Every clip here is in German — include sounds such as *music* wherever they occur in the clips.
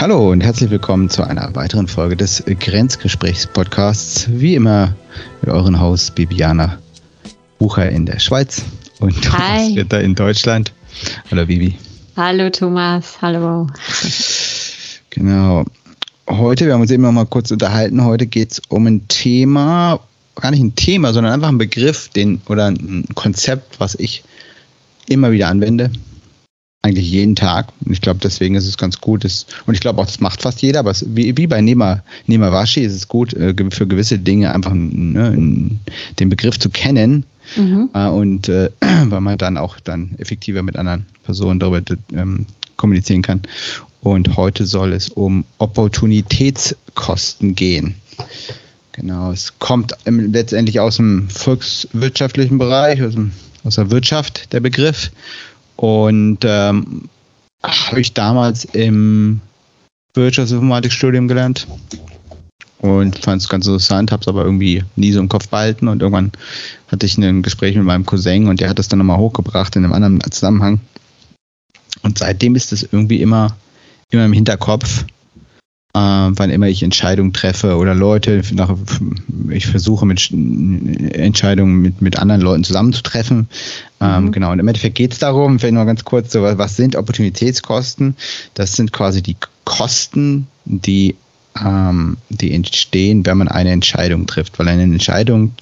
Hallo und herzlich willkommen zu einer weiteren Folge des Grenzgesprächs-Podcasts. Wie immer mit euren Haus Bibiana Bucher in der Schweiz und Thomas Ritter in Deutschland. Hallo Bibi. Hallo Thomas, hallo. Genau. Heute, wir haben uns eben noch mal kurz unterhalten, heute geht es um ein Thema, gar nicht ein Thema, sondern einfach ein Begriff den, oder ein Konzept, was ich immer wieder anwende eigentlich jeden Tag. Und ich glaube, deswegen ist es ganz gut. Ist, und ich glaube auch, das macht fast jeder, aber es, wie, wie bei Nema, Nemawashi ist es gut, äh, für gewisse Dinge einfach ne, den Begriff zu kennen. Mhm. Äh, und äh, *clears throat* weil man dann auch dann effektiver mit anderen Personen darüber ähm, kommunizieren kann. Und heute soll es um Opportunitätskosten gehen. Genau, es kommt letztendlich aus dem volkswirtschaftlichen Bereich, aus, dem, aus der Wirtschaft der Begriff und ähm, habe ich damals im Wirtschaftsinformatikstudium gelernt und fand es ganz interessant, habe es aber irgendwie nie so im Kopf behalten und irgendwann hatte ich ein Gespräch mit meinem Cousin und der hat das dann nochmal hochgebracht in einem anderen Zusammenhang. Und seitdem ist es irgendwie immer, immer im Hinterkopf äh, wann immer ich Entscheidungen treffe oder Leute, nach, ich versuche mit Entscheidungen mit, mit anderen Leuten zusammenzutreffen. Ähm, mhm. Genau, und im Endeffekt geht es darum, vielleicht noch ganz kurz, so, was sind Opportunitätskosten? Das sind quasi die Kosten, die ähm, die entstehen, wenn man eine Entscheidung trifft. Weil eine Entscheidung,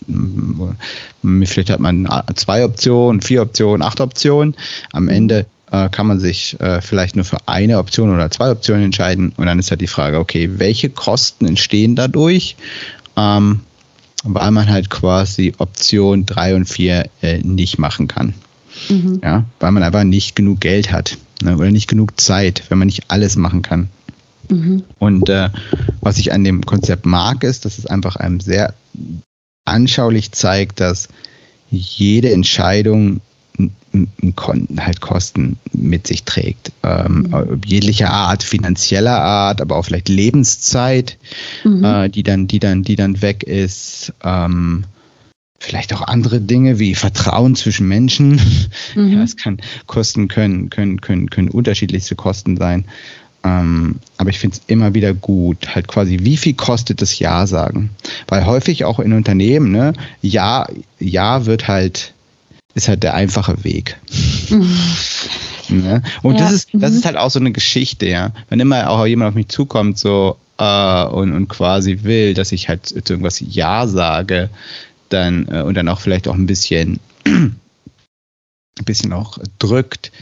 vielleicht hat man zwei Optionen, vier Optionen, acht Optionen. Am mhm. Ende äh, kann man sich äh, vielleicht nur für eine Option oder zwei Optionen entscheiden. Und dann ist halt die Frage, okay, welche Kosten entstehen dadurch? Ähm, weil man halt quasi Option drei und vier äh, nicht machen kann. Mhm. Ja, weil man einfach nicht genug Geld hat ne, oder nicht genug Zeit, wenn man nicht alles machen kann. Mhm. Und äh, was ich an dem Konzept mag, ist, dass es einfach einem sehr anschaulich zeigt, dass jede Entscheidung halt Kosten mit sich trägt. Ähm, mhm. Jeglicher Art, finanzieller Art, aber auch vielleicht Lebenszeit, mhm. äh, die dann, die dann, die dann weg ist. Ähm, vielleicht auch andere Dinge wie Vertrauen zwischen Menschen. *laughs* Mhm. Ja, es kann Kosten können, können, können, können unterschiedlichste Kosten sein. Ähm, aber ich finde es immer wieder gut, halt quasi, wie viel kostet das Ja sagen? Weil häufig auch in Unternehmen, ne, Ja, Ja wird halt ist halt der einfache Weg. *laughs* ne? Und ja. das ist, das ist halt auch so eine Geschichte, ja. Wenn immer auch jemand auf mich zukommt, so äh, und, und quasi will, dass ich halt zu irgendwas Ja sage, dann äh, und dann auch vielleicht auch ein bisschen, ein bisschen auch drückt,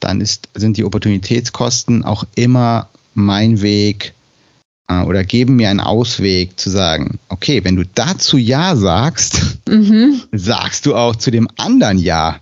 dann ist, sind die Opportunitätskosten auch immer mein Weg, oder geben mir einen Ausweg zu sagen, okay, wenn du dazu Ja sagst, mhm. sagst du auch zu dem anderen Ja.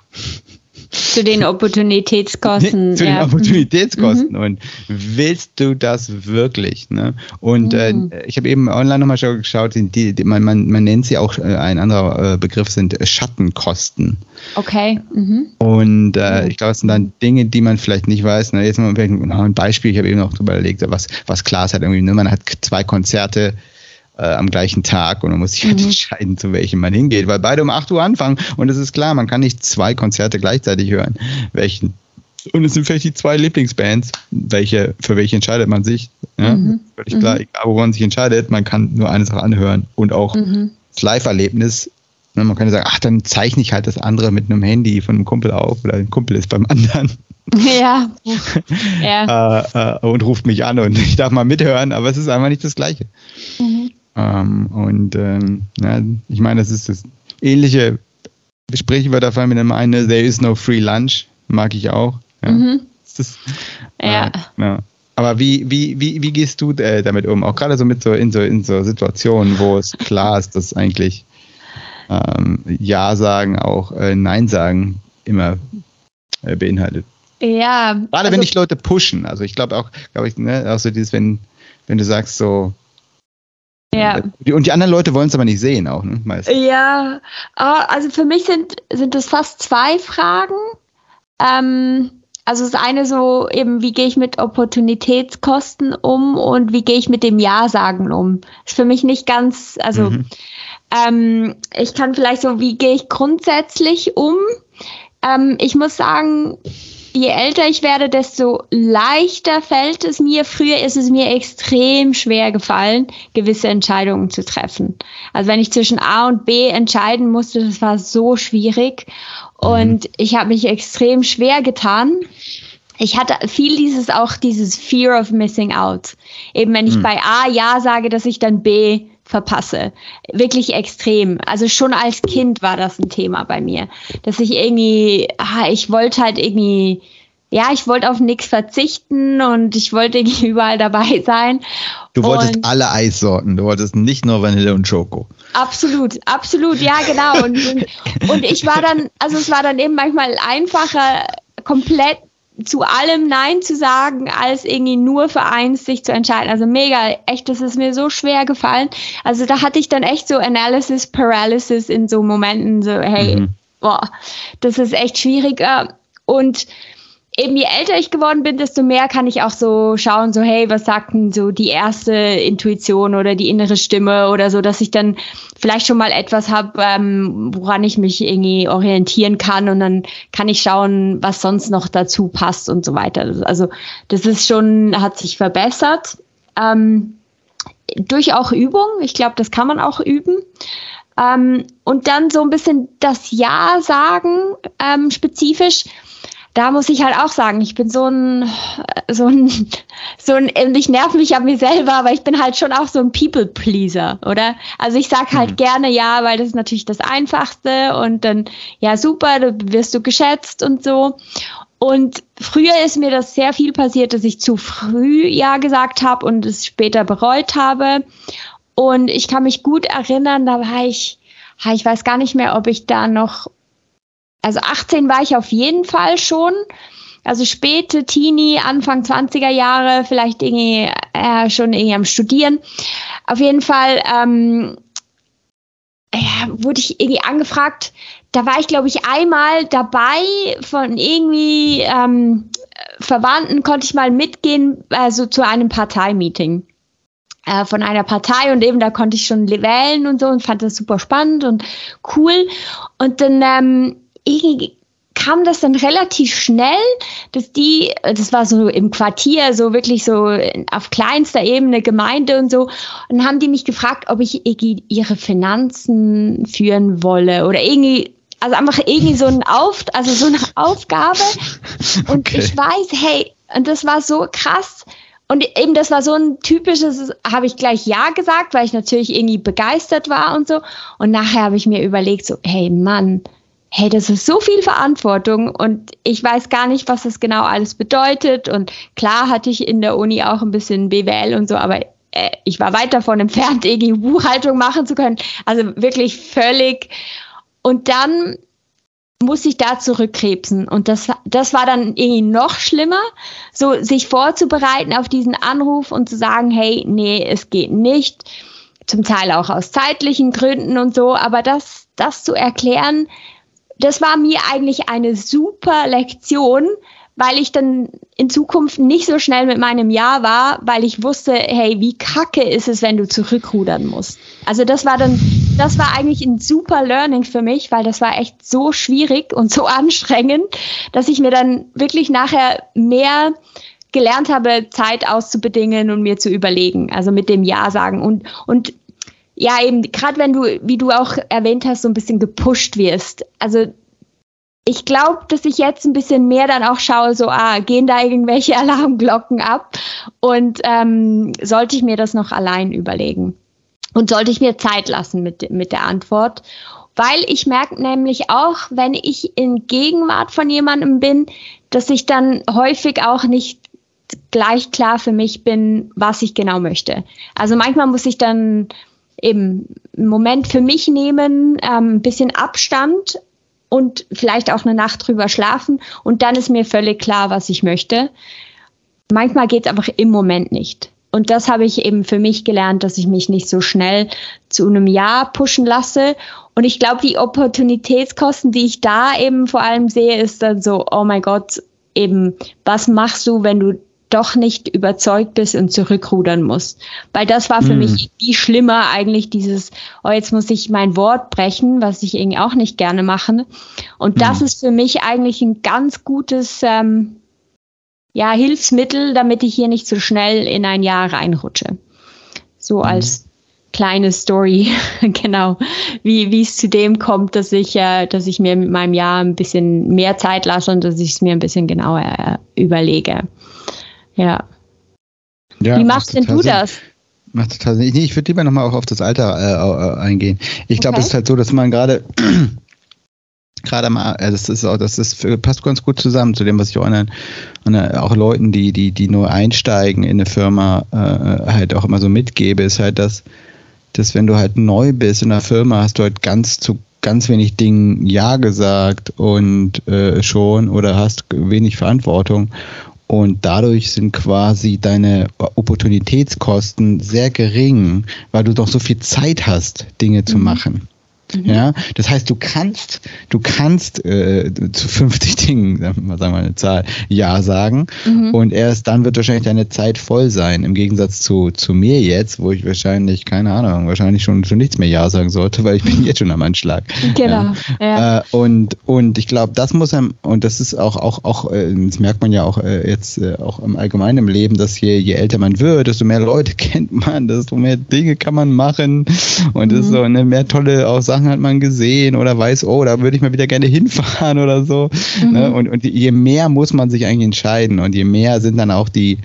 Zu den Opportunitätskosten. zu ja. den Opportunitätskosten. Mhm. Und willst du das wirklich? Ne? Und äh, mhm. äh, ich habe eben online nochmal geschaut, die, die, man, man, man nennt sie auch, äh, ein anderer äh, Begriff sind Schattenkosten. Okay. Mhm. Und äh, ich glaube, es sind dann Dinge, die man vielleicht nicht weiß. Ne? Jetzt mal ein Beispiel, ich habe eben noch darüber überlegt, was, was klar ist halt irgendwie, ne? man hat zwei Konzerte äh, am gleichen Tag und man muss sich halt mhm. entscheiden, zu welchem man hingeht, weil beide um 8 Uhr anfangen und es ist klar, man kann nicht zwei Konzerte gleichzeitig hören. Welchen und es sind vielleicht die zwei Lieblingsbands, welche, für welche entscheidet man sich. Ja? Mhm. Völlig klar, mhm. egal wo man sich entscheidet, man kann nur eine Sache anhören und auch mhm. das Live-Erlebnis. Ne, man könnte sagen, ach, dann zeichne ich halt das andere mit einem Handy von einem Kumpel auf oder ein Kumpel ist beim anderen. *laughs* Ja. *laughs* ja. äh, äh, und ruft mich an und *laughs* ich darf mal mithören, aber es ist einfach nicht das Gleiche. Mhm. Ähm, und ähm, ja, ich meine, das ist das ähnliche Sprichwörter fallen mir dann eine, there is no free lunch, mag ich auch. Ja. Mhm. Das, ja. Äh, ja. Aber wie, wie, wie, wie gehst du äh, damit um? Auch gerade so mit so in so in so Situationen, wo es klar ist, dass eigentlich ähm, Ja sagen auch äh, Nein sagen immer äh, beinhaltet. Ja. Gerade also, wenn dich Leute pushen. Also ich glaube auch, glaube ich, ne, auch so dieses, wenn, wenn du sagst so, ja. Und die anderen Leute wollen es aber nicht sehen auch, ne? Meistens. Ja, also für mich sind, sind das fast zwei Fragen. Ähm, also das eine so eben, wie gehe ich mit Opportunitätskosten um und wie gehe ich mit dem Ja-Sagen um? Ist für mich nicht ganz, also mhm. ähm, ich kann vielleicht so, wie gehe ich grundsätzlich um? Ähm, ich muss sagen, je älter ich werde, desto leichter fällt es mir. Früher ist es mir extrem schwer gefallen, gewisse Entscheidungen zu treffen. Also wenn ich zwischen A und B entscheiden musste, das war so schwierig. Und mhm. ich habe mich extrem schwer getan. Ich hatte viel dieses auch dieses Fear of Missing Out. Eben wenn ich mhm. bei A Ja sage, dass ich dann B verpasse. Wirklich extrem. Also schon als Kind war das ein Thema bei mir, dass ich irgendwie, ah, ich wollte halt irgendwie, ja, ich wollte auf nichts verzichten und ich wollte irgendwie *laughs* überall dabei sein. Du wolltest und alle Eissorten, du wolltest nicht nur Vanille und Schoko. Absolut, absolut, ja, genau. Und, und, und ich war dann, also es war dann eben manchmal einfacher, komplett zu allem Nein zu sagen, als irgendwie nur für eins sich zu entscheiden. Also mega, echt, das ist mir so schwer gefallen. Also da hatte ich dann echt so Analysis Paralysis in so Momenten, so, hey, mhm. boah, das ist echt schwierig. Und eben je älter ich geworden bin, desto mehr kann ich auch so schauen, so hey, was sagt denn so die erste Intuition oder die innere Stimme oder so, dass ich dann vielleicht schon mal etwas habe, ähm, woran ich mich irgendwie orientieren kann und dann kann ich schauen, was sonst noch dazu passt und so weiter. Also das ist schon, hat sich verbessert. Ähm, durch auch Übung. Ich glaube, das kann man auch üben. Ähm, und dann so ein bisschen das Ja sagen, ähm, spezifisch da muss ich halt auch sagen, ich bin so ein, so ein, *laughs* so ein, ich nerv mich an mir selber, aber ich bin halt schon auch so ein People-Pleaser, oder? Also ich sag halt mhm. gerne ja, weil das ist natürlich das Einfachste und dann, ja super, du wirst du geschätzt und so. Und früher ist mir das sehr viel passiert, dass ich zu früh ja gesagt habe und es später bereut habe. Und ich kann mich gut erinnern, da war ich, ich weiß gar nicht mehr, ob ich da noch also 18 war ich auf jeden Fall schon. Also späte Teenie, Anfang 20er Jahre, vielleicht irgendwie äh, schon irgendwie am Studieren. Auf jeden Fall ähm, ja, wurde ich irgendwie angefragt. Da war ich, glaube ich, einmal dabei von irgendwie ähm, Verwandten, konnte ich mal mitgehen, also zu einem Parteimeeting äh, von einer Partei und eben da konnte ich schon wählen und so und fand das super spannend und cool. Und dann ähm, irgendwie kam das dann relativ schnell, dass die, das war so im Quartier, so wirklich so auf kleinster Ebene, Gemeinde und so, und dann haben die mich gefragt, ob ich irgendwie ihre Finanzen führen wolle oder irgendwie, also einfach irgendwie so ein Auf, also so eine Aufgabe. *laughs* Und okay. ich weiß, hey, und das war so krass. Und eben das war so ein typisches, habe ich gleich Ja gesagt, weil ich natürlich irgendwie begeistert war und so. Und nachher habe ich mir überlegt, so, hey Mann, hey, das ist so viel Verantwortung und ich weiß gar nicht, was das genau alles bedeutet. Und klar hatte ich in der Uni auch ein bisschen BWL und so, aber äh, ich war weit davon entfernt, *laughs* irgendwie Buchhaltung machen zu können. Also wirklich völlig. Und dann muss ich da zurückkrebsen. Und das, das war dann irgendwie noch schlimmer, so sich vorzubereiten auf diesen Anruf und zu sagen, hey, nee, es geht nicht. Zum Teil auch aus zeitlichen Gründen und so, aber das, das zu erklären, das war mir eigentlich eine super Lektion, weil ich dann in Zukunft nicht so schnell mit meinem Ja war, weil ich wusste, hey, wie kacke ist es, wenn du zurückrudern musst. Also das war dann, das war eigentlich ein super Learning für mich, weil das war echt so schwierig und so *laughs* anstrengend, dass ich mir dann wirklich nachher mehr gelernt habe, Zeit auszubedingen und mir zu überlegen, also mit dem Ja sagen und, und ja, eben, gerade wenn du, wie du auch erwähnt hast, so ein bisschen gepusht wirst. Also ich glaube, dass ich jetzt ein bisschen mehr dann auch schaue, so, ah, gehen da irgendwelche *laughs* Alarmglocken ab und ähm, sollte ich mir das noch allein überlegen und sollte ich mir Zeit lassen mit, mit der Antwort. Weil ich merke nämlich auch, wenn ich in Gegenwart von jemandem bin, dass ich dann häufig auch nicht gleich klar für mich bin, was ich genau möchte. Also manchmal muss ich dann eben einen Moment für mich nehmen, ähm, ein bisschen Abstand und vielleicht auch eine Nacht drüber schlafen und dann ist mir völlig klar, was ich möchte. Manchmal geht es einfach im Moment nicht. Und das habe ich eben für mich gelernt, dass ich mich nicht so schnell zu einem Ja pushen lasse. Und ich glaube, die Opportunitätskosten, die ich da eben vor allem sehe, ist dann so, oh mein Gott, eben, was machst du, wenn du doch nicht überzeugt bist und zurückrudern musst. Weil das war für mm. mich die schlimmer eigentlich dieses, oh, jetzt muss ich mein Wort brechen, was ich irgendwie auch nicht gerne mache. Und das mm. ist für mich eigentlich ein ganz gutes ähm, ja, Hilfsmittel, damit ich hier nicht so schnell in ein Jahr reinrutsche. So mm. als kleine Story, *laughs* genau, wie, wie es zu dem kommt, dass ich, äh, dass ich mir mit meinem Jahr ein bisschen mehr Zeit lasse und dass ich es mir ein bisschen genauer äh, überlege. Ja. ja wie machst denn du das? Macht total Sinn. Ich, ich würde lieber nochmal auch auf das Alter äh, äh eingehen. Ich glaube, okay. es ist halt so, dass man gerade *clears throat* gerade mal, äh, das ist auch, das ist, passt ganz gut zusammen zu dem, was ich auch an, an auch Leuten, die, die, die nur einsteigen in eine Firma, äh, halt auch immer so mitgebe, ist halt, dass dass wenn du halt neu bist in der Firma, hast du halt ganz zu ganz wenig Dingen Ja gesagt und äh, schon oder hast wenig Verantwortung. Und dadurch sind quasi deine Opportunitätskosten sehr gering, weil du doch so viel Zeit hast, Dinge zu mhm. machen. Mhm. Ja, das heißt, du kannst, du kannst äh, zu 50 Dingen, *laughs* sagen wir mal eine Zahl, Ja sagen mhm. und erst dann wird wahrscheinlich deine Zeit voll sein. Im Gegensatz zu, zu mir jetzt, wo ich wahrscheinlich, keine Ahnung, wahrscheinlich schon, schon nichts mehr Ja sagen sollte, weil ich bin *laughs* jetzt schon am Anschlag. Genau. Ja. ja. Äh, und, und ich glaube, das muss einem, und das ist auch, auch, auch, äh, das merkt man ja auch äh, jetzt äh, auch im allgemeinen im Leben, dass je, je älter man wird, desto mehr Leute *laughs* kennt man, desto mehr Dinge kann man machen und mhm. das ist so eine mehr tolle auch Sachen Sachen hat man gesehen oder weiß, oh, da würde ich mal wieder gerne *laughs* hinfahren oder so. Mhm. Ne? Und, und je mehr muss man sich eigentlich entscheiden und je mehr sind dann auch die,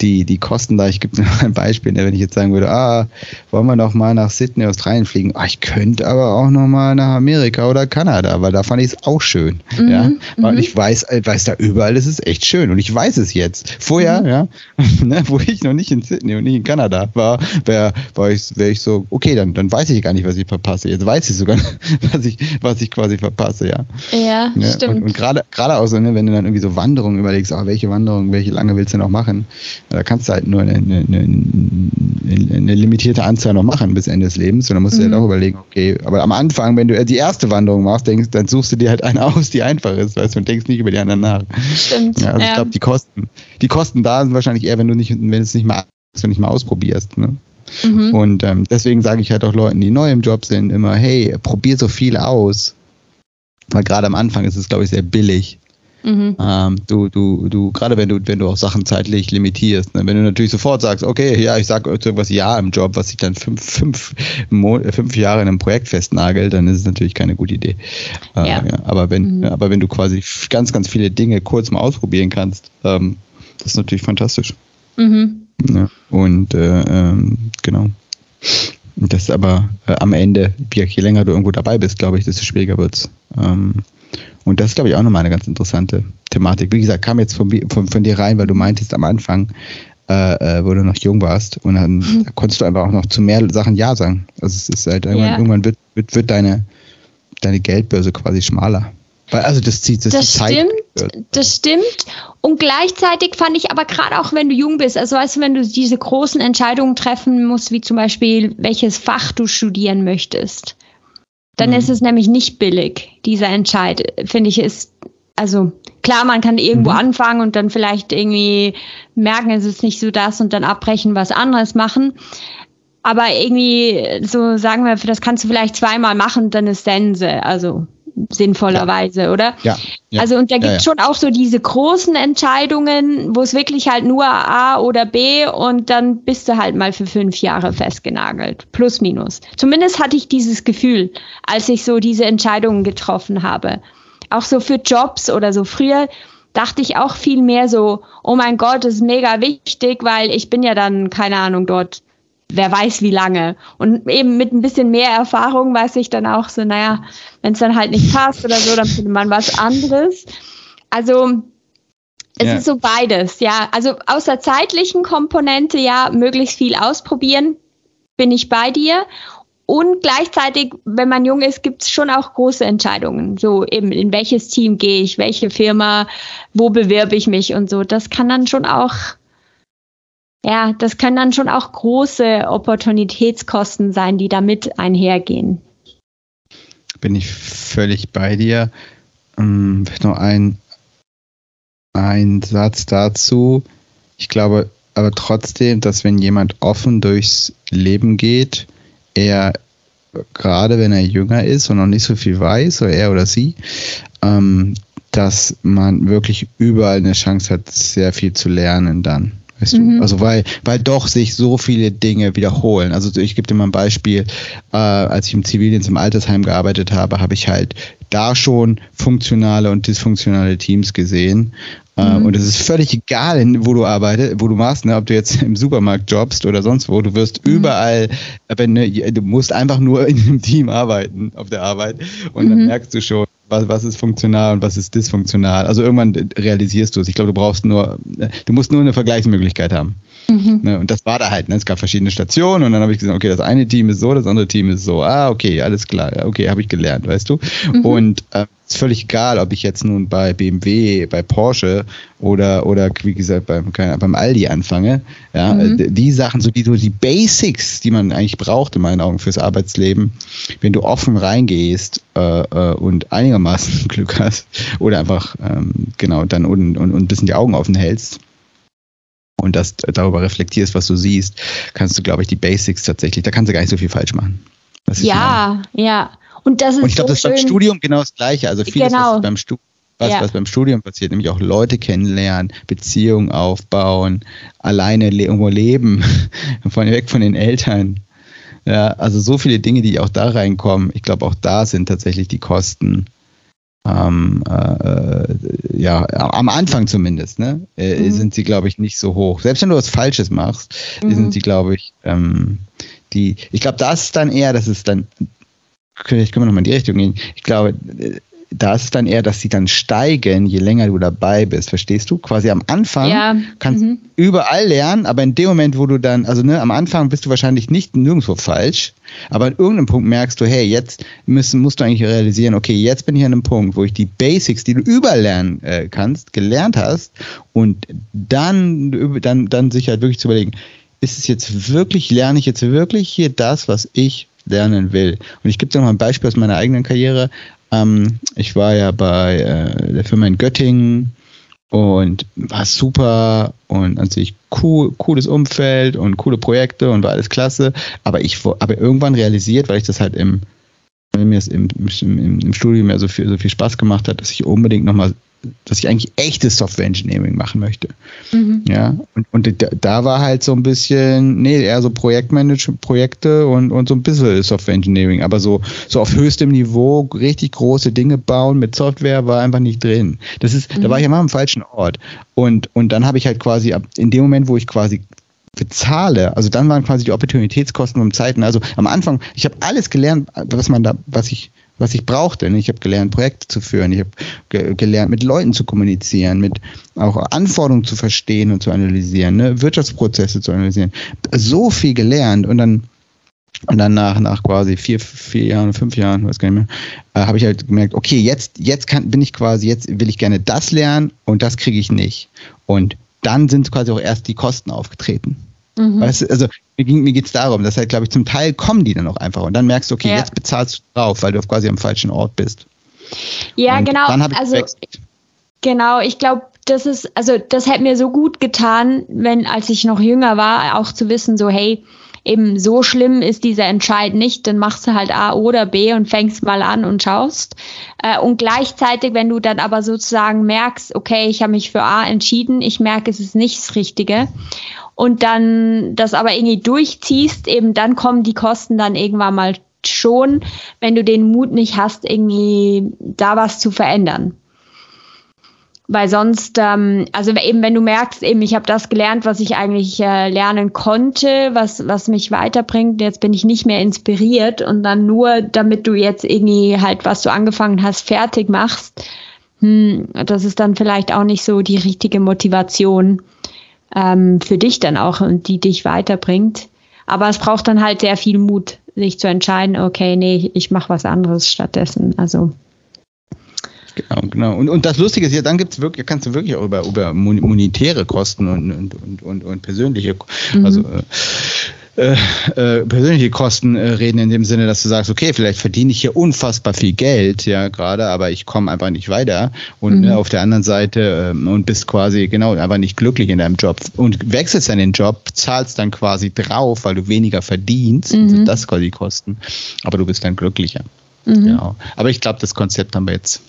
die, die Kosten da. Ich gebe nur *laughs* ein Beispiel, ne, wenn ich jetzt sagen würde, ah, wollen wir noch mal nach Sydney, Australien fliegen? Ah, ich könnte aber auch noch mal nach Amerika oder Kanada, weil da fand ich es auch schön. Mhm, ja, weil mhm. ich weiß, äh, weiß da überall, es ist echt schön und ich weiß es jetzt. Vorher, mhm. ja, *laughs* ne, wo ich noch nicht in Sydney und nicht in Kanada war, wäre war ich, wär ich so, okay, dann, dann weiß ich gar nicht, was ich verpasse. Jetzt weiß ich sogar, *laughs* was ich, was ich quasi verpasse, ja. Ja, ja stimmt. Und, und gerade, gerade auch so, ne, wenn du dann irgendwie so Wanderungen überlegst, ah, welche Wanderung, welche lange willst du noch machen? Da kannst du halt nur eine, eine, eine, eine limitierte Anzahl noch machen bis Ende des Lebens. Und dann musst du mhm. halt auch überlegen, okay, aber am Anfang, wenn du die erste Wanderung machst, denkst, dann suchst du dir halt eine aus, die einfach ist, weißt du, und denkst nicht über die anderen nach. Stimmt. Ja, also ja. ich glaube, die Kosten, die Kosten da sind wahrscheinlich eher, wenn du nicht, wenn es nicht mal, wenn nicht mal ausprobierst. Ne? Mhm. Und ähm, deswegen sage ich halt auch Leuten, die neu im Job sind, immer, hey, probier so viel aus. Weil gerade am Anfang ist es, glaube ich, sehr billig. Mhm. Ähm, du, du, du, gerade wenn du, wenn du auch Sachen zeitlich limitierst, ne? wenn du natürlich sofort sagst, okay, ja, ich sage irgendwas Ja im Job, was sich dann fünf, fünf, fünf Jahre in einem Projekt festnagelt, dann ist es natürlich keine gute Idee. Äh, ja. ja. aber, wenn, mhm. aber wenn du quasi ganz, ganz viele Dinge kurz mal ausprobieren kannst, ähm, das ist natürlich fantastisch. Mhm. Ja, und äh, ähm, genau. Das ist aber äh, am Ende, je länger du irgendwo dabei bist, glaube ich, desto schwieriger wird es. Ähm, und das ist, glaube ich, auch nochmal eine ganz interessante Thematik. Wie gesagt, kam jetzt von, von, von dir rein, weil du meintest am Anfang, äh, äh, wo du noch jung warst und dann mhm. konntest du einfach auch noch zu mehr Sachen Ja sagen. Also es ist halt irgendwann, ja. irgendwann wird, wird, wird deine, deine Geldbörse quasi schmaler. Weil, also das zieht das, das stimmt, das stimmt. Und gleichzeitig fand ich aber gerade auch, wenn du jung bist, also weißt du, wenn du diese großen Entscheidungen treffen musst, wie zum Beispiel, welches Fach du studieren möchtest, dann mhm. ist es nämlich nicht billig, dieser Entscheid, finde ich, ist, also klar, man kann irgendwo mhm. anfangen und dann vielleicht irgendwie merken, es ist nicht so das und dann abbrechen, was anderes machen. Aber irgendwie, so sagen wir, das kannst du vielleicht zweimal machen, dann ist Sense. Also sinnvollerweise, ja. oder? Ja, ja. Also und da gibt es schon auch so diese großen Entscheidungen, wo es wirklich halt nur A oder B und dann bist du halt mal für fünf Jahre festgenagelt. Plus, minus. Zumindest hatte ich dieses Gefühl, als ich so diese Entscheidungen getroffen habe. Auch so für Jobs oder so früher dachte ich auch viel mehr so, oh mein Gott, das ist mega wichtig, weil ich bin ja dann, keine Ahnung, dort wer weiß wie lange. Und eben mit ein bisschen mehr Erfahrung weiß ich dann auch so, naja, wenn es dann halt nicht passt oder so, dann findet man was anderes. Also es ja. ist so beides, ja. Also aus der zeitlichen Komponente, ja, möglichst viel ausprobieren, bin ich bei dir. Und gleichzeitig, wenn man jung ist, gibt es schon auch große Entscheidungen. So eben, in welches Team gehe ich, welche Firma, wo bewirbe ich mich und so. Das kann dann schon auch ja, das können dann schon auch große Opportunitätskosten sein, die damit einhergehen. Bin ich völlig bei dir. Ähm, noch ein, ein Satz dazu. ich glaube aber trotzdem, dass wenn jemand offen durchs Leben geht, er gerade wenn er jünger ist und noch nicht so viel weiß, oder er oder sie, ähm, dass man wirklich überall eine Chance hat, sehr viel zu lernen dann. Weißt mhm. du? Also weil, weil doch sich so viele Dinge wiederholen. Also ich gebe dir mal ein Beispiel, äh, als ich im Zivildienst im Altersheim gearbeitet habe, habe ich halt da schon funktionale und dysfunktionale Teams gesehen. Äh, mhm. Und es ist völlig egal, wo du arbeitest, wo du machst, ne, ob du jetzt *laughs* im Supermarkt jobbst oder sonst wo. Du wirst mhm. überall, wenn, ne, du musst einfach nur in einem Team arbeiten auf der Arbeit und dann mhm. merkst du schon, was, was ist funktional und was ist dysfunktional. Also irgendwann realisierst du es. Ich glaube, du brauchst nur, du musst nur eine Vergleichsmöglichkeit haben. Mhm. Ne, und das war da halt. Ne? Es gab verschiedene Stationen und dann habe ich gesagt, okay, das eine Team ist so, das andere Team ist so. Ah, okay, alles klar. Okay, habe ich gelernt, weißt du. Mhm. Und äh, ist völlig egal, ob ich jetzt nun bei BMW, bei Porsche oder, oder wie gesagt beim, beim Aldi anfange. Ja, mhm. die Sachen, so die, so die Basics, die man eigentlich braucht in meinen Augen fürs Arbeitsleben, wenn du offen reingehst äh, äh, und einigermaßen *laughs* Glück hast oder einfach ähm, genau dann und, und, und ein bisschen die Augen offen hältst, und das darüber reflektierst, was du siehst, kannst du, glaube ich, die Basics tatsächlich, da kannst du gar nicht so viel falsch machen. Ja, ja. Und das ist Und ich glaube, so das ist beim Studium genau das Gleiche. Also vieles, genau. was beim Studium was, ja. was beim Studium passiert, nämlich auch Leute kennenlernen, Beziehungen aufbauen, alleine le irgendwo leben, *laughs* von weg von den Eltern. Ja, also so viele Dinge, die auch da reinkommen. Ich glaube, auch da sind tatsächlich die Kosten ähm, äh, ja, am Anfang zumindest, ne, äh, mhm. sind sie, glaube ich, nicht so hoch. Selbst wenn du was Falsches machst, mhm. sind sie, glaube ich, ähm, die, ich glaube, das ist dann eher, dass es dann, vielleicht können wir nochmal in die Richtung gehen. Ich glaube, äh, da ist es dann eher, dass sie dann steigen, je länger du dabei bist. Verstehst du? Quasi am Anfang ja. kannst du mhm. überall lernen, aber in dem Moment, wo du dann, also ne, am Anfang bist du wahrscheinlich nicht nirgendwo falsch, aber an irgendeinem Punkt merkst du, hey, jetzt müssen, musst du eigentlich realisieren, okay, jetzt bin ich an einem Punkt, wo ich die Basics, die du überall lernen äh, kannst, gelernt hast und dann, dann, dann sich halt wirklich zu überlegen, ist es jetzt wirklich, lerne ich jetzt wirklich hier das, was ich lernen will. Und ich gebe dir mal ein Beispiel aus meiner eigenen Karriere. Ähm, ich war ja bei äh, der Firma in Göttingen und war super und an sich cool, cooles Umfeld und coole Projekte und war alles klasse. Aber ich habe irgendwann realisiert, weil ich das halt im, mir es im, im, im Studium ja so viel, so viel Spaß gemacht hat, dass ich unbedingt nochmal dass ich eigentlich echtes Software Engineering machen möchte. Mhm. Ja, und, und da, da, war halt so ein bisschen, nee, eher so Projektmanagement, Projekte und, und so ein bisschen Software Engineering, aber so, so auf höchstem Niveau richtig große Dinge bauen mit Software war einfach nicht drin. Das ist, mhm. da war ich immer am falschen Ort. Und, und dann habe ich halt quasi ab, in dem Moment, wo ich quasi bezahle, also dann waren quasi die Opportunitätskosten um Zeiten. Also am Anfang, ich habe alles gelernt, was man da, was ich was ich brauchte. Ich habe gelernt, Projekte zu führen. Ich habe ge gelernt, mit Leuten zu kommunizieren, mit auch Anforderungen zu verstehen und zu analysieren, ne? Wirtschaftsprozesse zu analysieren. So viel gelernt und dann und dann nach, nach quasi vier, vier Jahren, fünf Jahren, weiß gar nicht mehr, äh, habe ich halt gemerkt, okay, jetzt, jetzt kann, bin ich quasi, jetzt will ich gerne das lernen und das kriege ich nicht. Und dann sind quasi auch erst die Kosten aufgetreten. Mhm. Weißt also mir, mir geht es darum, dass halt, glaube ich, zum Teil kommen die dann auch einfach und dann merkst du, okay, ja. jetzt bezahlst du drauf, weil du quasi am falschen Ort bist. Ja, und genau. Also, genau, ich glaube, das ist, also das hätte mir so gut getan, wenn, als ich noch jünger war, auch zu wissen, so, hey, eben so schlimm ist dieser Entscheid nicht, dann machst du halt A oder B und fängst mal an und schaust. Äh, und gleichzeitig, wenn du dann aber sozusagen merkst, okay, ich habe mich für A entschieden, ich merke, es ist nicht das Richtige und dann das aber irgendwie durchziehst, eben dann kommen die Kosten dann irgendwann mal schon, wenn du den Mut nicht hast, irgendwie da was zu verändern. Weil sonst, ähm, also eben wenn du merkst, eben ich habe das gelernt, was ich eigentlich äh, lernen konnte, was, was mich weiterbringt, jetzt bin ich nicht mehr inspiriert und dann nur, damit du jetzt irgendwie halt, was du angefangen hast, fertig machst, hm, das ist dann vielleicht auch nicht so die richtige Motivation ähm, für dich dann auch und die dich weiterbringt. Aber es braucht dann halt sehr viel Mut, sich zu entscheiden, okay, nee, ich mache was anderes stattdessen. Also Genau, genau. Und, und das Lustige ist ja, dann gibt's wirklich, kannst du wirklich auch über, über monetäre Kosten und, und, und, und, und persönliche, mhm. also äh, äh, äh, persönliche Kosten äh, reden in dem Sinne, dass du sagst, okay, vielleicht verdiene ich hier unfassbar viel Geld, ja, gerade, aber ich komme einfach nicht weiter. Und mhm. auf der anderen Seite ähm, und bist quasi, genau, einfach nicht glücklich in deinem Job und wechselst dann den Job, zahlst dann quasi drauf, weil du weniger verdienst, mhm. das quasi Kosten, aber du bist dann glücklicher. Mhm. Genau. Aber ich glaube, das Konzept haben wir jetzt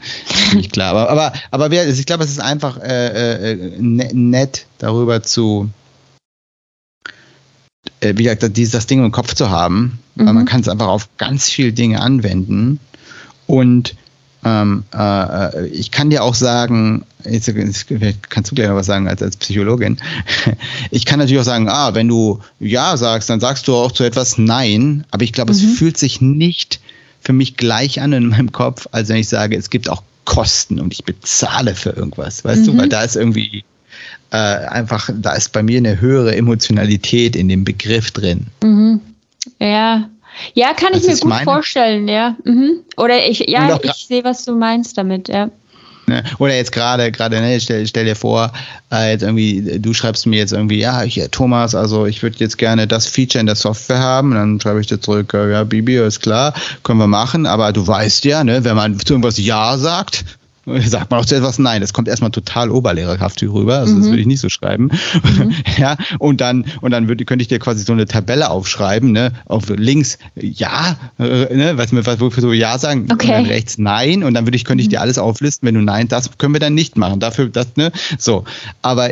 *laughs* nicht klar. Aber, aber, aber wer, ich glaube, es ist einfach äh, äh, ne, nett, darüber zu, äh, wie gesagt, dieses, das Ding im Kopf zu haben, mhm. weil man kann es einfach auf ganz viele Dinge anwenden. Und ähm, äh, ich kann dir auch sagen, jetzt, kannst du gleich noch was sagen als, als Psychologin. *laughs* Ich kann natürlich auch sagen, ah, wenn du Ja sagst, dann sagst du auch zu etwas Nein, aber ich glaube, mhm. es fühlt sich nicht für mich gleich an in meinem Kopf, als wenn ich sage, es gibt auch Kosten und ich bezahle für irgendwas, weißt mhm. du, weil da ist irgendwie äh, einfach, da ist bei mir eine höhere Emotionalität in dem Begriff drin. Mhm. Ja. Ja, kann das ich mir gut meine. vorstellen, ja. Mhm. Oder ich, ja, ich sehe, was du meinst damit, ja. Ne? Oder jetzt gerade, gerade, ne, stell, stell dir vor, äh, jetzt irgendwie, du schreibst mir jetzt irgendwie, ja, ich, Thomas, also ich würde jetzt gerne das Feature in der Software haben. Und dann schreibe ich dir zurück, äh, ja, Bibi, ist klar, können wir machen, aber du weißt ja, ne, wenn man zu irgendwas Ja sagt, *laughs* sagt man auch zu etwas Nein. Das kommt erstmal total oberlehrerhaft rüber. Also mhm. das würde ich nicht so schreiben. Mhm. *laughs* ja, und dann, und dann würde, könnte ich dir quasi so eine Tabelle aufschreiben, ne? Auf links Ja, äh, ne? Was was, wofür so Ja sagen, okay. und dann rechts Nein. Und dann würde ich, könnte ich dir mhm. alles auflisten, wenn du Nein, das können wir dann nicht machen. Dafür, das, ne? So. Aber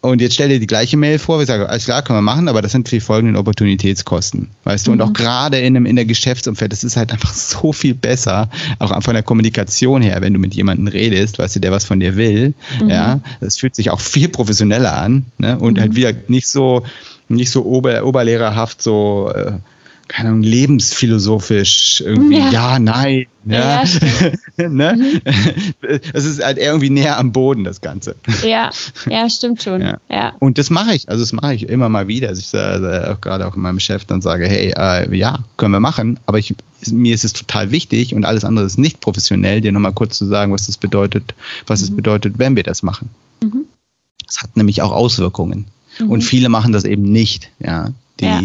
und jetzt stell dir die gleiche Mail vor, wir sagen, alles klar, können wir machen, aber das sind die folgenden Opportunitätskosten. Weißt du, und auch mhm. gerade in, einem, in der Geschäftsumfeld, das ist halt einfach *laughs* so viel besser, auch von der Kommunikation her, wenn du mit jemandem redest, weißt du, der was von dir will, mhm. ja, das fühlt sich auch viel professioneller an, ne? Und halt mhm. halt wieder nicht so, nicht so ober, oberlehrerhaft, so, äh, keine Ahnung, lebensphilosophisch irgendwie, ja, ja nein. Ja, ja *laughs* ne? Mhm. Es ist halt irgendwie näher am Boden, das Ganze. Ja, ja, stimmt schon. Ja. ja. Und das mache ich, also das mache ich immer mal wieder. Also ich sage auch gerade auch in meinem Chef dann sage, hey, äh, ja, können wir machen, aber ich, mir ist es total wichtig und alles andere ist nicht professionell, dir nochmal kurz zu sagen, was das bedeutet, was mhm. es bedeutet, wenn wir das machen. Mhm. Das hat nämlich auch Auswirkungen. Mhm. Und viele machen das eben nicht, ja. Die, ja.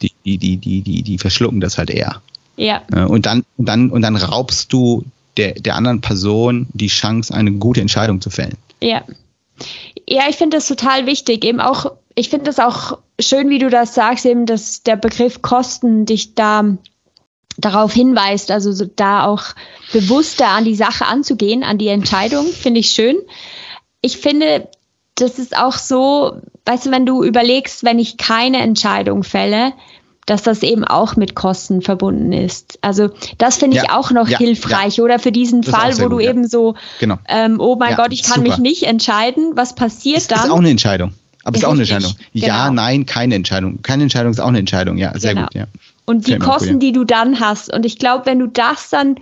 die, die, die, die, die, die verschlucken das halt eher. Ja. Und dann, und dann, und dann raubst du der, der anderen Person die Chance, eine gute Entscheidung zu fällen. Ja. Ja, ich finde das total wichtig. Eben auch, ich finde das auch schön, wie du das sagst, eben, dass der Begriff Kosten dich da darauf hinweist, also so da auch bewusster an die Sache anzugehen, an die Entscheidung, finde ich schön. Ich finde, das ist auch so, weißt du, wenn du überlegst, wenn ich keine Entscheidung fälle, dass das eben auch mit Kosten verbunden ist. Also das finde ich ja, auch noch ja, hilfreich, ja. oder für diesen das Fall, wo gut, du eben so, genau. ähm, oh mein Gott, ich kann super. mich nicht entscheiden, was passiert dann? Das ist auch eine Entscheidung. Aber es ist auch eine Entscheidung. Genau. Ja, nein, keine Entscheidung. Keine Entscheidung ist auch eine Entscheidung. Ja, sehr genau. gut. Ja. Und die Kosten, cool, die du dann hast. Und ich glaube, wenn du das dann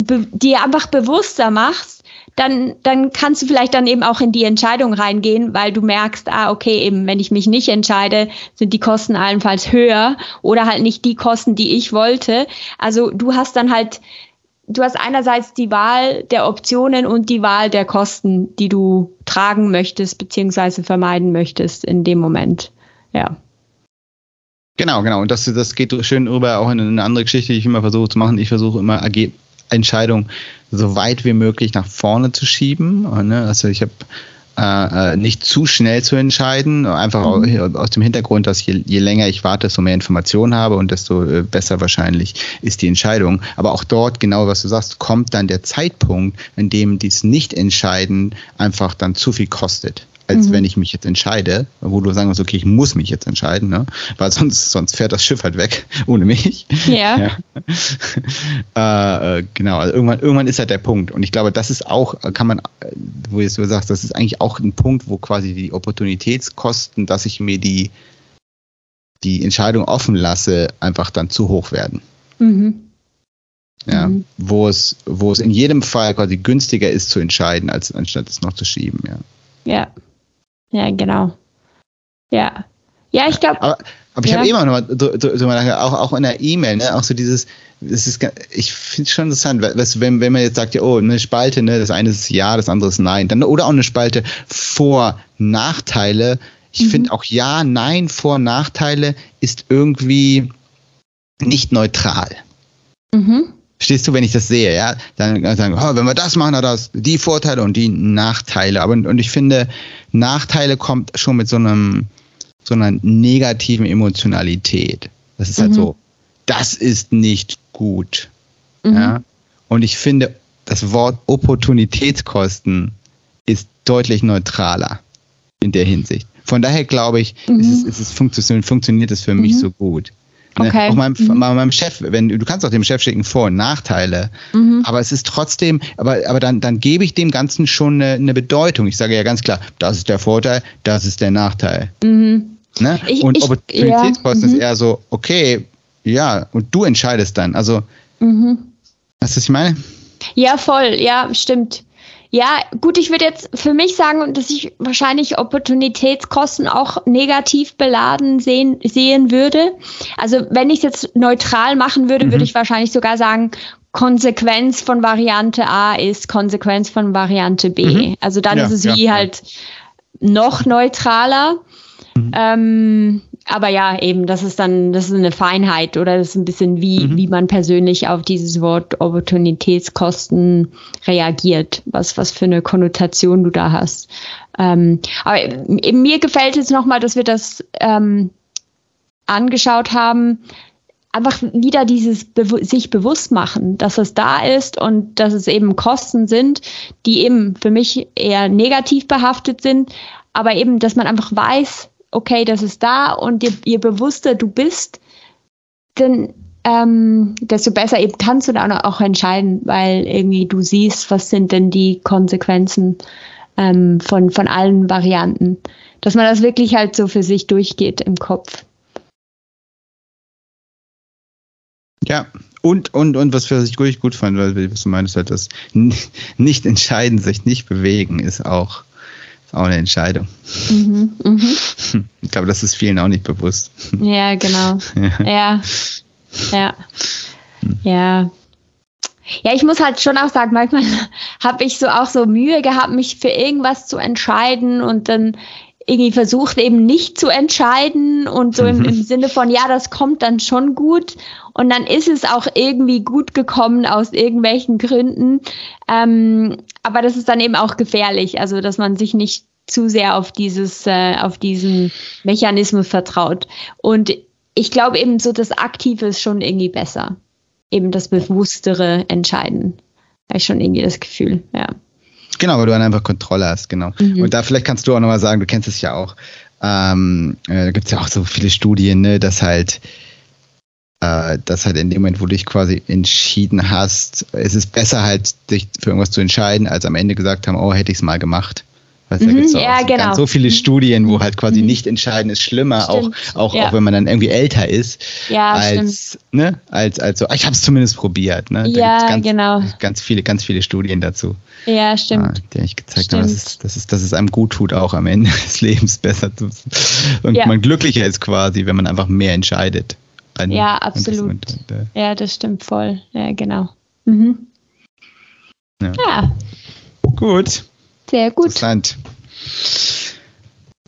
dir einfach bewusster machst, dann, dann kannst du vielleicht dann eben auch in die Entscheidung reingehen, weil du merkst, ah, okay, eben, wenn ich mich nicht entscheide, sind die Kosten allenfalls höher oder halt nicht die Kosten, die ich wollte. Also du hast dann halt, du hast einerseits die Wahl der Optionen und die Wahl der Kosten, die du tragen möchtest, beziehungsweise vermeiden möchtest in dem Moment. Ja. Genau, genau. Und das, das geht schön rüber auch in eine andere Geschichte, die ich immer versuche zu machen. Ich versuche immer Entscheidung so weit wie möglich nach vorne zu schieben. Ne? Also ich habe äh, äh, nicht zu schnell zu entscheiden, einfach mhm. aus dem Hintergrund, dass je, je, länger ich warte, desto mehr Informationen habe und desto äh, besser wahrscheinlich ist die Entscheidung. Aber auch dort, genau was du sagst, kommt dann der Zeitpunkt, in dem dies Nicht-Entscheiden einfach dann zu viel kostet als mhm. wenn ich mich jetzt entscheide, wo du sagen musst, okay, ich muss mich jetzt entscheiden, ne? weil sonst, sonst fährt das Schiff halt weg *laughs* ohne mich. Ja. *laughs* ja. *laughs* äh, genau, also irgendwann, irgendwann ist halt der Punkt. Und ich glaube, das ist auch, kann man, wo du sagst, das ist eigentlich auch ein Punkt, wo quasi die Opportunitätskosten, dass ich mir die, die Entscheidung offen lasse, einfach dann zu hoch werden. Mhm. Ja, mhm. wo es, wo es in jedem Fall quasi günstiger ist zu entscheiden, als anstatt es noch zu schieben, ja. Ja. Ja, genau. Ja. Ja, ich glaube. Aber, aber, ich ja. habe immer noch mal, auch, auch in der E-Mail, ne, auch so dieses, das ist, ich finde es schon interessant, wenn, wenn man jetzt sagt, ja, oh, eine Spalte, ne, das eine ist ja, das andere ist nein, dann, oder auch eine Spalte vor Nachteile. Ich mhm. finde auch ja, nein, Vor- Nachteile ist irgendwie nicht neutral. Mhm. Verstehst du, wenn ich das sehe, ja, dann sagen, oh, wenn wir das machen, hat das die Vorteile und die Nachteile. Aber und ich finde, Nachteile kommt schon mit so einem so einer negativen Emotionalität. Das ist halt mhm. so, das ist nicht gut. Mhm. Ja? Und ich finde, das Wort Opportunitätskosten ist deutlich neutraler in der Hinsicht. Von daher glaube ich, mhm. ist es, ist es funktioniert, funktioniert es für mich mhm. so gut. Ne? Okay. Auch meinem, mhm. meinem Chef, wenn du kannst auch dem Chef schicken Vor- und Nachteile, mhm. aber es ist trotzdem, aber, aber dann, dann gebe ich dem Ganzen schon eine, eine, Bedeutung. Ich sage ja ganz klar, das ist der Vorteil, das ist der Nachteil. Mhm. Ne? Ich, und Opportunitätskosten ja. ist eher so, okay, ja, und du entscheidest dann. Also, mhm. weißt du, was ich meine? Ja, voll, ja, stimmt. Ja, gut, ich würde jetzt für mich sagen, dass ich wahrscheinlich Opportunitätskosten auch negativ beladen sehen, sehen würde. Also wenn ich es jetzt neutral machen würde, mhm. würde ich wahrscheinlich sogar sagen, Konsequenz von Variante A ist Konsequenz von Variante B. Mhm. Also dann ja, ist es wie ja, halt noch neutraler. Mhm. Ähm, aber ja, eben, das ist dann, das ist eine Feinheit oder das ist ein bisschen wie, mhm. wie man persönlich auf dieses Wort Opportunitätskosten reagiert, was, was für eine Konnotation du da hast. Ähm, aber eben mir gefällt jetzt nochmal, dass wir das ähm, angeschaut haben, einfach wieder dieses Be sich bewusst machen, dass es da ist und dass es eben Kosten sind, die eben für mich eher negativ behaftet sind, aber eben, dass man einfach weiß, okay, das ist da und je, je bewusster du bist, dann ähm, desto besser eben kannst du dann auch entscheiden, weil irgendwie du siehst, was sind denn die Konsequenzen ähm, von, von allen Varianten. Dass man das wirklich halt so für sich durchgeht im Kopf. Ja, und, und, und was für sich gut, fand, weil was du meinst, halt das nicht entscheiden, sich nicht bewegen, ist auch auch eine Entscheidung. Mhm, mh. *laughs* Ich glaube, das ist vielen auch nicht bewusst. Ja, genau. *laughs* ja. Ja. Ja. Ja, ich muss halt schon auch sagen, manchmal *laughs* habe ich so auch so Mühe gehabt, mich für irgendwas zu entscheiden und dann irgendwie versucht eben nicht zu entscheiden und so im, im, Sinne von, ja, das kommt dann schon gut und dann ist es auch irgendwie gut gekommen aus irgendwelchen Gründen. Ähm, aber das ist dann eben auch gefährlich, also dass man sich nicht zu sehr auf dieses, äh, auf diesen Mechanismus vertraut. Und ich glaube eben so, das Aktive ist schon irgendwie besser. Eben das bewusstere Entscheiden. Habe ich schon irgendwie das Gefühl, ja. Genau, weil du dann einfach Kontrolle hast, genau. Mhm. Und da vielleicht kannst du auch nochmal sagen, du kennst es ja auch, ähm, äh, da gibt es ja auch so viele Studien, ne, dass halt äh, dass halt in dem Moment, wo du dich quasi entschieden hast, es ist besser halt, dich für irgendwas zu entscheiden, als am Ende gesagt haben, oh, hätte ich es mal gemacht. Weißt, mhm, da gibt's ja, so, genau. so viele Studien, wo halt quasi mhm. nicht entscheiden ist schlimmer, auch, auch, ja. auch wenn man dann irgendwie älter ist, ja, als, ne, als, als so, ich habe es zumindest probiert. Ne? Da ja, ganz, genau. Ganz viele, ganz viele Studien dazu. Ja, stimmt. die ich gezeigt habe, dass es, dass, es, dass es einem gut tut, auch am Ende *laughs* des Lebens besser zu und ja. man glücklicher ist quasi, wenn man einfach mehr entscheidet. Ja, absolut. Und, und, äh, ja, das stimmt voll. Ja, genau. Mhm. Ja. ja. Gut. Sehr gut. Interessant.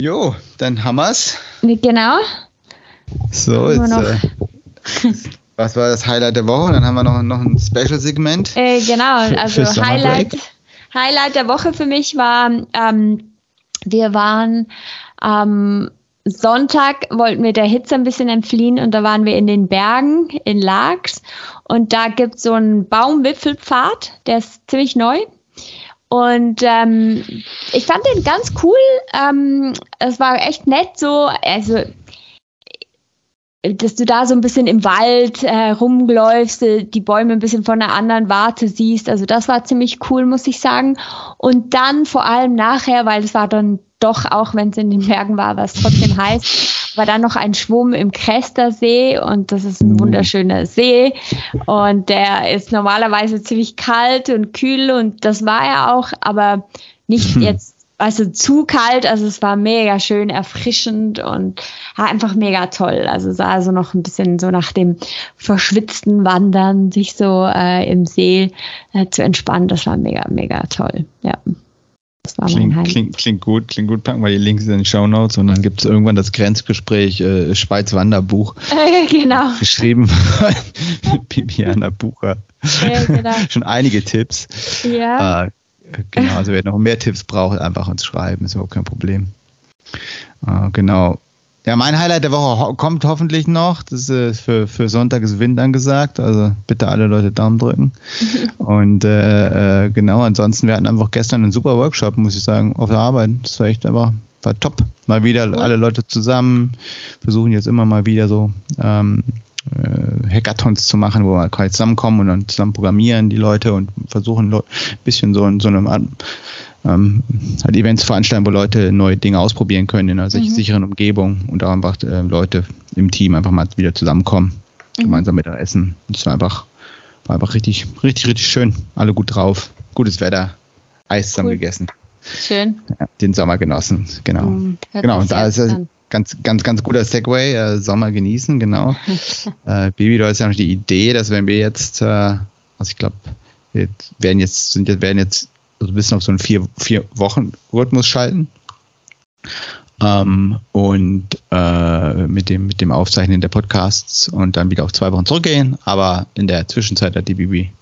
Jo, dann haben wir's. Genau. So, jetzt, äh, was war das Highlight der Woche? Dann haben wir noch, noch ein Special-Segment. Äh, genau, also Highlight, Highlight der Woche für mich war, ähm, wir waren ähm, Sonntag wollten wir der Hitze ein bisschen entfliehen und da waren wir in den Bergen in Laax und da gibt es so einen Baumwipfelpfad, der ist ziemlich neu und ähm, ich fand den ganz cool. Ähm, es war echt nett so, also dass du da so ein bisschen im Wald äh, rumläufst, äh, die Bäume ein bisschen von einer anderen Warte siehst. Also das war ziemlich cool, muss ich sagen. Und dann vor allem nachher, weil es war dann doch, auch wenn es in den Bergen war, war es trotzdem *laughs* heiß, war dann noch ein Schwumm im Krestersee und das ist ein mhm. wunderschöner See und der ist normalerweise ziemlich kalt und kühl und das war er auch, aber nicht mhm. jetzt also zu kalt, also es war mega schön erfrischend und ja, einfach mega toll. Also sah also noch ein bisschen so nach dem verschwitzten Wandern, sich so äh, im See äh, zu entspannen, das war mega, mega toll. Ja. Das war klingt, mein klingt, klingt, gut, klingt gut. Packen wir die Links in den Show Notes und dann gibt es irgendwann das Grenzgespräch äh, Schweiz-Wanderbuch. *laughs* genau. Geschrieben von *laughs* Bibiana Bucher. Ja, genau. *laughs* Schon einige Tipps. Ja. Äh, genau, also wer noch mehr Tipps braucht, einfach uns schreiben, ist überhaupt kein Problem. Äh, genau. Ja, mein Highlight der Woche ho kommt hoffentlich noch. Das ist äh, für, für Sonntag ist Wind angesagt. Also bitte alle Leute Daumen drücken. *laughs* Und äh, äh, genau, ansonsten, wir hatten einfach gestern einen super Workshop, muss ich sagen, auf der Arbeit. Das war echt einfach, war top. Mal wieder alle Leute zusammen. Versuchen jetzt immer mal wieder so ähm, äh, Hackathons zu machen, wo wir quasi zusammenkommen und dann zusammen programmieren die Leute und versuchen ein bisschen so in so einem ähm, halt Events veranstalten, wo Leute neue Dinge ausprobieren können in einer mhm. sicheren Umgebung und auch einfach äh, Leute im Team einfach mal wieder zusammenkommen, mhm. gemeinsam mit essen. Das war einfach, war einfach richtig, richtig, richtig schön. Alle gut drauf, gutes Wetter, Eis zusammen cool. gegessen. Schön. Ja, den Sommer genossen, genau. Mhm, genau, und da ist es ganz, ganz, ganz guter Segway, äh, Sommer genießen, genau. *laughs* äh, Baby, du hast ja noch die Idee, dass wenn wir jetzt, äh, also ich glaube, wir werden jetzt, sind jetzt, werden jetzt also ein bisschen auf so einen vier, vier Wochen Rhythmus schalten. Ähm, und äh, mit, dem, mit dem Aufzeichnen der Podcasts und dann wieder auf zwei Wochen zurückgehen. Aber in der Zwischenzeit hat die Bibi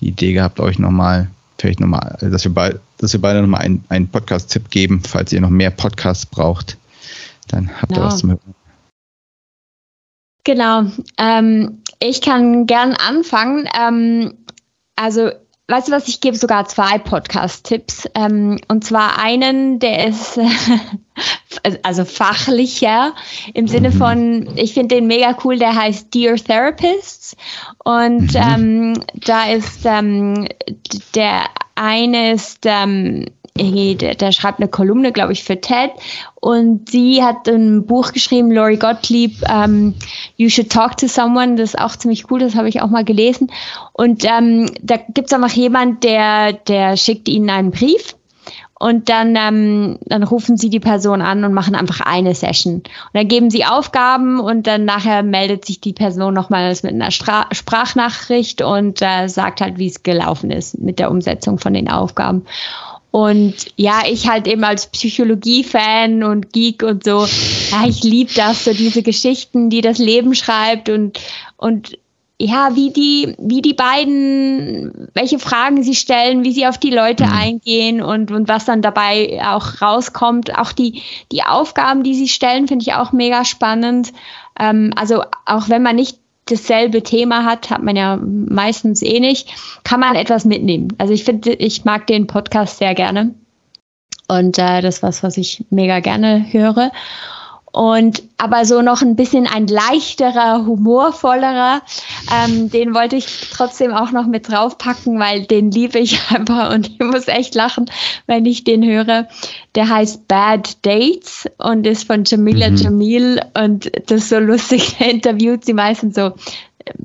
die Idee gehabt, euch nochmal, vielleicht nochmal, dass wir, beid, dass wir beide nochmal einen, einen Podcast-Tipp geben, falls ihr noch mehr Podcasts braucht. Dann habt ihr genau. was zum Hören. Genau. Ähm, ich kann gern anfangen. Ähm, also Weißt du was, ich gebe sogar zwei Podcast-Tipps. Ähm, und zwar einen, der ist *laughs* also fachlicher im Sinne mhm. von, ich finde den mega cool, der heißt Dear Therapists. Und mhm. ähm, da ist ähm, der eine ist ähm, der, der schreibt eine Kolumne, glaube ich, für TED. Und sie hat ein Buch geschrieben, Lori Gottlieb, um, You Should Talk to Someone. Das ist auch ziemlich cool, das habe ich auch mal gelesen. Und ähm, da gibt es einfach jemand, der, der schickt ihnen einen Brief. Und dann, ähm, dann rufen sie die Person an und machen einfach eine Session. Und dann geben sie Aufgaben und dann nachher meldet sich die Person nochmals mit einer Stra Sprachnachricht und äh, sagt halt, wie es gelaufen ist mit der Umsetzung von den Aufgaben. Und ja, ich halt eben als Psychologie-Fan und Geek und so, ja, ich liebe das, so diese Geschichten, die das Leben schreibt und, und ja, wie die, wie die beiden, welche Fragen sie stellen, wie sie auf die Leute mhm. eingehen und, und was dann dabei auch rauskommt. Auch die, die Aufgaben, die sie stellen, finde ich auch mega spannend. Ähm, also auch wenn man nicht dasselbe Thema hat, hat man ja meistens eh nicht, kann man etwas mitnehmen. Also ich finde, ich mag den Podcast sehr gerne. Und äh, das ist was, was ich mega gerne höre. Und aber so noch ein bisschen ein leichterer, humorvollerer, ähm, den wollte ich trotzdem auch noch mit draufpacken, weil den liebe ich *laughs* einfach und ich muss echt lachen, wenn ich den höre. Der heißt Bad Dates und ist von Jamila mhm. Jamil und das ist so lustig, *laughs* der interviewt sie meistens so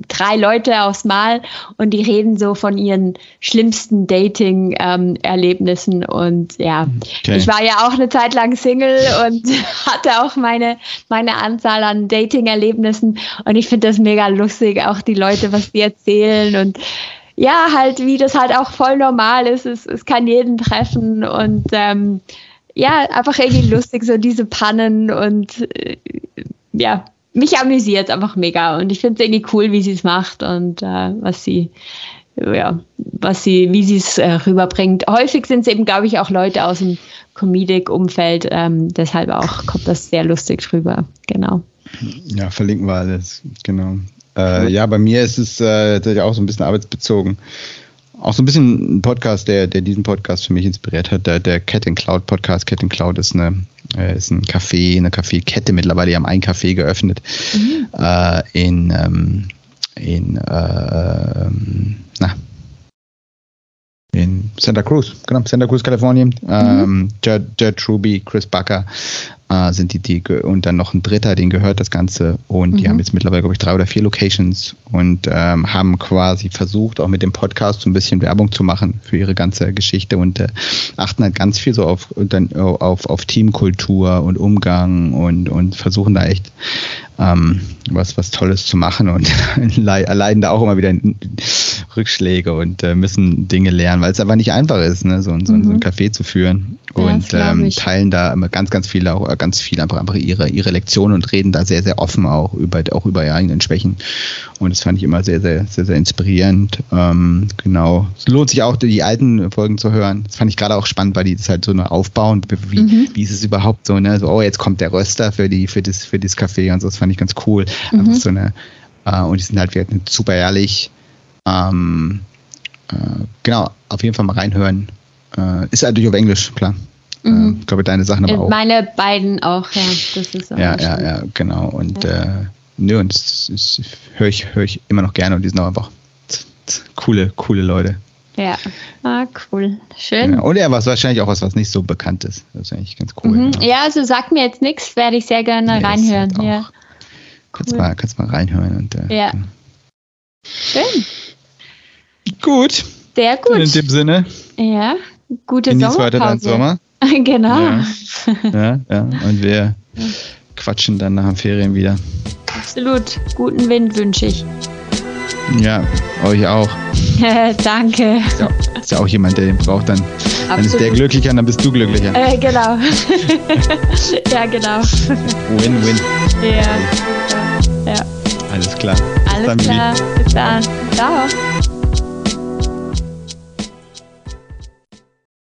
drei Leute aufs Mal und die reden so von ihren schlimmsten Dating-Erlebnissen. Ähm, und ja, okay. ich war ja auch eine Zeit lang Single und *laughs* hatte auch meine, meine Anzahl an Dating-Erlebnissen. Und ich finde das mega lustig, auch die Leute, was die erzählen und ja, halt, wie das halt auch voll normal ist. Es, es kann jeden treffen und ähm, ja, einfach irgendwie lustig, so diese Pannen und äh, ja, mich amüsiert einfach mega und ich finde es irgendwie cool, wie sie es macht und äh, was sie ja, was sie, wie sie es äh, rüberbringt. Häufig sind es eben, glaube ich, auch Leute aus dem Comedic-Umfeld, ähm, deshalb auch kommt das sehr lustig rüber, genau. Ja, verlinken wir alles, genau. Äh, ja, bei mir ist es äh, auch so ein bisschen arbeitsbezogen auch so ein bisschen ein Podcast, der, der diesen Podcast für mich inspiriert hat, der, der Cat and Cloud Podcast. Cat and Cloud ist eine äh, ist ein Café, eine Kaffeekette mittlerweile. Die haben ein Café geöffnet mhm. äh, in ähm, in äh, na, in Santa Cruz, genau, Santa Cruz, Kalifornien. Mhm. Ähm, Jed, Jed Truby, Chris Bucker äh, sind die, die, und dann noch ein dritter, den gehört das Ganze. Und mhm. die haben jetzt mittlerweile, glaube ich, drei oder vier Locations und ähm, haben quasi versucht, auch mit dem Podcast so ein bisschen Werbung zu machen für ihre ganze Geschichte und äh, achten halt ganz viel so auf, dann, auf, auf Teamkultur und Umgang und, und versuchen da echt ähm, was, was Tolles zu machen und *laughs* leiden da auch immer wieder Rückschläge und äh, müssen Dinge lernen, weil es aber nicht einfach ist, ne, so, so, mhm. so ein Café zu führen. Und ja, ähm, teilen da immer ganz, ganz viele, auch ganz viel einfach, einfach ihre, ihre Lektionen und reden da sehr, sehr offen auch über, auch über ihre eigenen Schwächen. Und das fand ich immer sehr, sehr, sehr, sehr inspirierend. Ähm, genau. Es lohnt sich auch, die alten Folgen zu hören. Das fand ich gerade auch spannend, weil die das halt so nur aufbauen. Wie, mhm. wie ist es überhaupt so, ne? So, oh, jetzt kommt der Röster für die, für das, für das Café und so. Das fand ich ganz cool. Mhm. Einfach so eine, äh, und die sind halt super ehrlich ähm, äh, genau, auf jeden Fall mal reinhören. Äh, ist natürlich auf Englisch, klar. Mhm. Äh, ich glaube, deine Sachen aber auch. Meine beiden auch, ja. Das ist auch ja, ja, ja, genau. Und ja. äh, nö, und das, das höre ich, hör ich immer noch gerne und die sind auch einfach coole, coole Leute. Ja, ah, cool. Schön. Ja, und er war wahrscheinlich auch was, was nicht so bekannt ist. Das ist eigentlich ganz cool. Mhm. Ja. ja, also sagt mir jetzt nichts, werde ich sehr gerne ja, reinhören. Halt ja. Cool. Kannst, mal, kannst mal reinhören. Und, äh, ja. Schön. Gut. Sehr gut. In dem Sinne. Ja, gute Genieß Sommerpause. weiter deinen Sommer. *laughs* genau. Ja, *laughs* ja, ja. Und wir quatschen dann nach den Ferien wieder. Absolut. Guten Wind wünsche ich. Ja, euch auch. *laughs* Danke. Ist ja, ist ja, auch jemand, der den braucht. Dann, dann ist der glücklicher, dann bist du glücklicher. Äh, genau. ja, genau. Win-win. Ja. ja. Alles klar. Alles klar. Bis dann. Ciao.